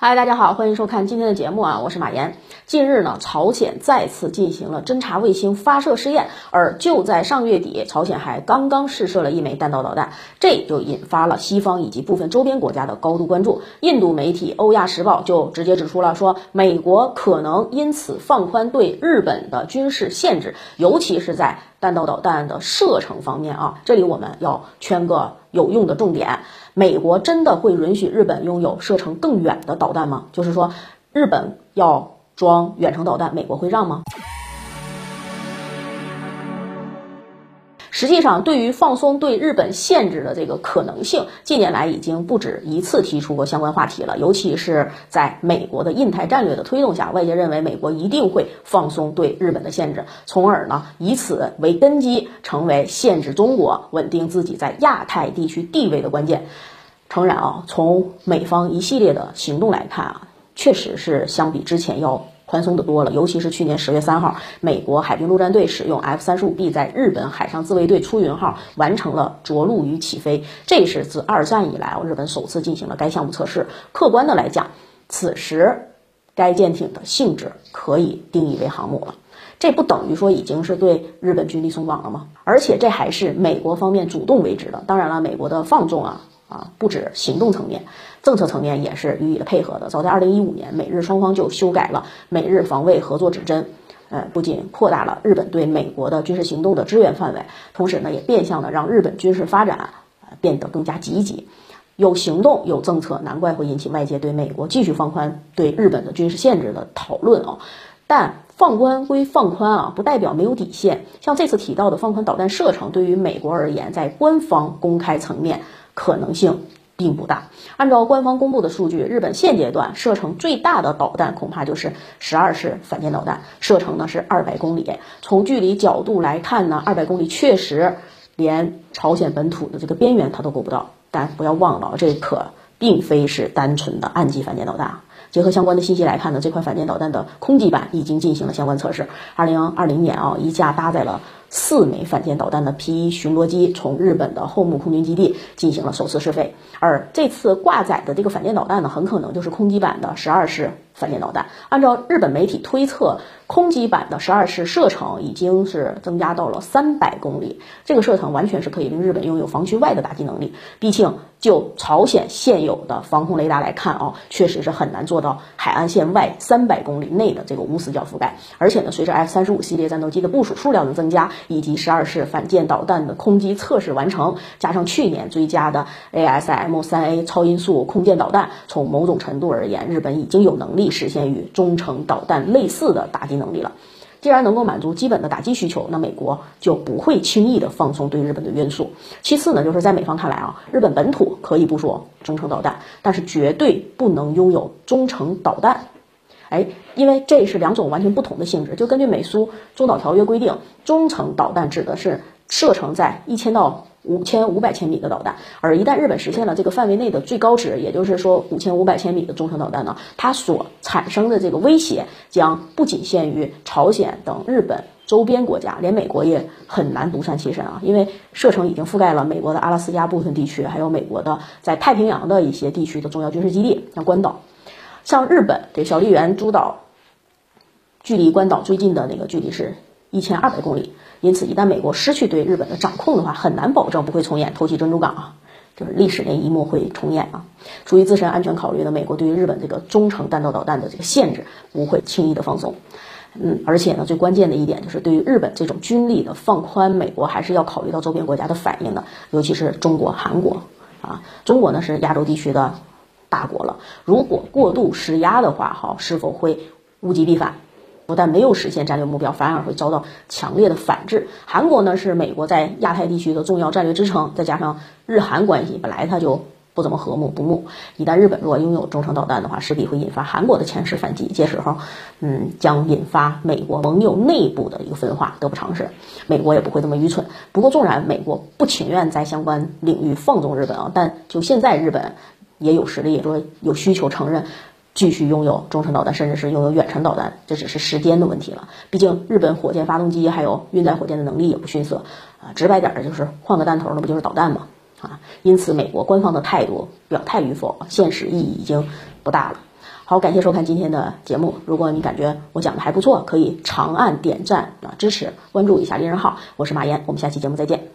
嗨，大家好，欢迎收看今天的节目啊，我是马岩。近日呢，朝鲜再次进行了侦察卫星发射试验，而就在上月底，朝鲜还刚刚试射了一枚弹道导弹，这就引发了西方以及部分周边国家的高度关注。印度媒体《欧亚时报》就直接指出了，说美国可能因此放宽对日本的军事限制，尤其是在弹道导弹的射程方面啊。这里我们要圈个有用的重点。美国真的会允许日本拥有射程更远的导弹吗？就是说，日本要装远程导弹，美国会让吗？实际上，对于放松对日本限制的这个可能性，近年来已经不止一次提出过相关话题了。尤其是在美国的印太战略的推动下，外界认为美国一定会放松对日本的限制，从而呢以此为根基，成为限制中国、稳定自己在亚太地区地位的关键。诚然啊，从美方一系列的行动来看啊，确实是相比之前要。宽松的多了，尤其是去年十月三号，美国海军陆战队使用 F 三十五 B 在日本海上自卫队出云号完成了着陆与起飞，这是自二战以来日本首次进行了该项目测试。客观的来讲，此时该舰艇的性质可以定义为航母了，这不等于说已经是对日本军力松绑了吗？而且这还是美国方面主动为之的。当然了，美国的放纵啊。啊，不止行动层面，政策层面也是予以了配合的。早在二零一五年，美日双方就修改了美日防卫合作指针，呃，不仅扩大了日本对美国的军事行动的支援范围，同时呢，也变相的让日本军事发展变得更加积极。有行动有政策，难怪会引起外界对美国继续放宽对日本的军事限制的讨论啊。但放宽归放宽啊，不代表没有底线。像这次提到的放宽导弹射程，对于美国而言，在官方公开层面。可能性并不大。按照官方公布的数据，日本现阶段射程最大的导弹恐怕就是十二式反舰导弹，射程呢是二百公里。从距离角度来看呢，二百公里确实连朝鲜本土的这个边缘它都够不到。但不要忘了，这可并非是单纯的岸基反舰导弹。结合相关的信息来看呢，这款反舰导弹的空基版已经进行了相关测试。二零二零年啊，一架搭载了。四枚反舰导弹的 P 一巡逻机从日本的后木空军基地进行了首次试飞，而这次挂载的这个反舰导弹呢，很可能就是空基版的十二式反舰导弹。按照日本媒体推测，空基版的十二式射程已经是增加到了三百公里，这个射程完全是可以令日本拥有防区外的打击能力。毕竟，就朝鲜现有的防空雷达来看啊，确实是很难做到海岸线外三百公里内的这个无死角覆盖。而且呢，随着 F 三十五系列战斗机的部署数量的增加，以及十二式反舰导弹的空基测试完成，加上去年追加的 ASM 三 A 超音速空舰导弹，从某种程度而言，日本已经有能力实现与中程导弹类似的打击能力了。既然能够满足基本的打击需求，那美国就不会轻易的放松对日本的约束。其次呢，就是在美方看来啊，日本本土可以不说中程导弹，但是绝对不能拥有中程导弹。哎，因为这是两种完全不同的性质。就根据美苏中导条约规定，中程导弹指的是射程在一千到五千五百千米的导弹，而一旦日本实现了这个范围内的最高值，也就是说五千五百千米的中程导弹呢，它所产生的这个威胁将不仅限于朝鲜等日本周边国家，连美国也很难独善其身啊，因为射程已经覆盖了美国的阿拉斯加部分地区，还有美国的在太平洋的一些地区的重要军事基地，像关岛。像日本对小笠原诸岛，距离关岛最近的那个距离是一千二百公里，因此一旦美国失去对日本的掌控的话，很难保证不会重演偷袭珍珠港啊，就是历史那一幕会重演啊。出于自身安全考虑呢，美国对于日本这个中程弹道导弹的这个限制不会轻易的放松。嗯，而且呢，最关键的一点就是对于日本这种军力的放宽，美国还是要考虑到周边国家的反应的，尤其是中国、韩国啊。中国呢是亚洲地区的。大国了，如果过度施压的话，哈，是否会物极必反？不但没有实现战略目标，反而会遭到强烈的反制。韩国呢是美国在亚太地区的重要战略支撑，再加上日韩关系本来它就不怎么和睦不睦，一旦日本若拥有中程导弹的话，势必会引发韩国的强势反击，届时候，嗯，将引发美国盟友内部的一个分化，得不偿失。美国也不会这么愚蠢。不过，纵然美国不情愿在相关领域放纵日本啊，但就现在日本。也有实力，说有需求承认继续拥有中程导弹，甚至是拥有远程导弹，这只是时间的问题了。毕竟日本火箭发动机还有运载火箭的能力也不逊色啊。直白点儿就是换个弹头，那不就是导弹吗？啊，因此美国官方的态度表态与否，现实意义已经不大了。好，感谢收看今天的节目。如果你感觉我讲的还不错，可以长按点赞啊支持，关注一下猎人号。我是马岩，我们下期节目再见。